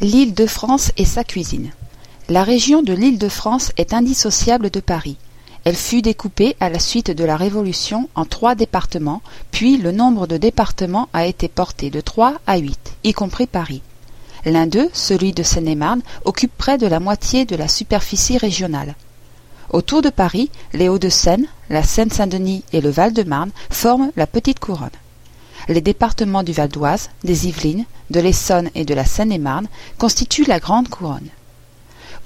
L'Île-de-France et sa cuisine. La région de l'Île-de-France est indissociable de Paris. Elle fut découpée à la suite de la Révolution en trois départements, puis le nombre de départements a été porté de trois à huit, y compris Paris. L'un d'eux, celui de Seine-et-Marne, occupe près de la moitié de la superficie régionale. Autour de Paris, les Hauts-de-Seine, la Seine-Saint-Denis et le Val-de-Marne forment la petite couronne les départements du Val d'Oise, des Yvelines, de l'Essonne et de la Seine-et-Marne constituent la Grande Couronne.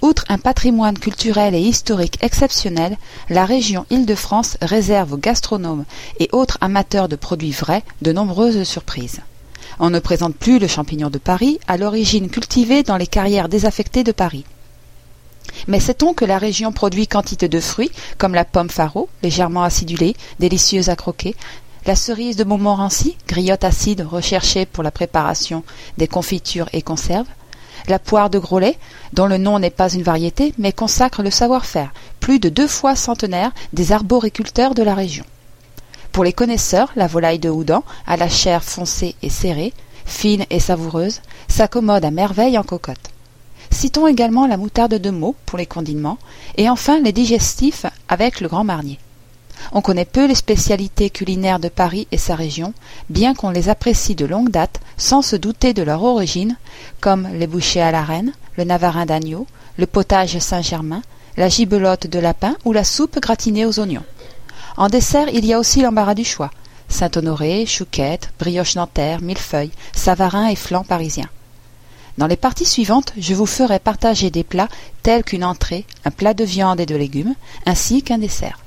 Outre un patrimoine culturel et historique exceptionnel, la région Île-de-France réserve aux gastronomes et autres amateurs de produits vrais de nombreuses surprises. On ne présente plus le champignon de Paris, à l'origine cultivé dans les carrières désaffectées de Paris. Mais sait-on que la région produit quantité de fruits, comme la pomme faro, légèrement acidulée, délicieuse à croquer, la cerise de Montmorency, griotte acide recherchée pour la préparation des confitures et conserves, la poire de Groslay, dont le nom n'est pas une variété, mais consacre le savoir-faire, plus de deux fois centenaire des arboriculteurs de la région. Pour les connaisseurs, la volaille de Houdan, à la chair foncée et serrée, fine et savoureuse, s'accommode à merveille en cocotte. Citons également la moutarde de Meaux pour les condiments, et enfin les digestifs avec le grand marnier. On connaît peu les spécialités culinaires de Paris et sa région, bien qu'on les apprécie de longue date sans se douter de leur origine, comme les bouchées à la reine, le navarin d'agneau, le potage Saint-Germain, la gibelotte de lapin ou la soupe gratinée aux oignons. En dessert, il y a aussi l'embarras du choix. Saint-Honoré, chouquette, brioche nanterre, millefeuille, savarin et flan parisien. Dans les parties suivantes, je vous ferai partager des plats tels qu'une entrée, un plat de viande et de légumes, ainsi qu'un dessert.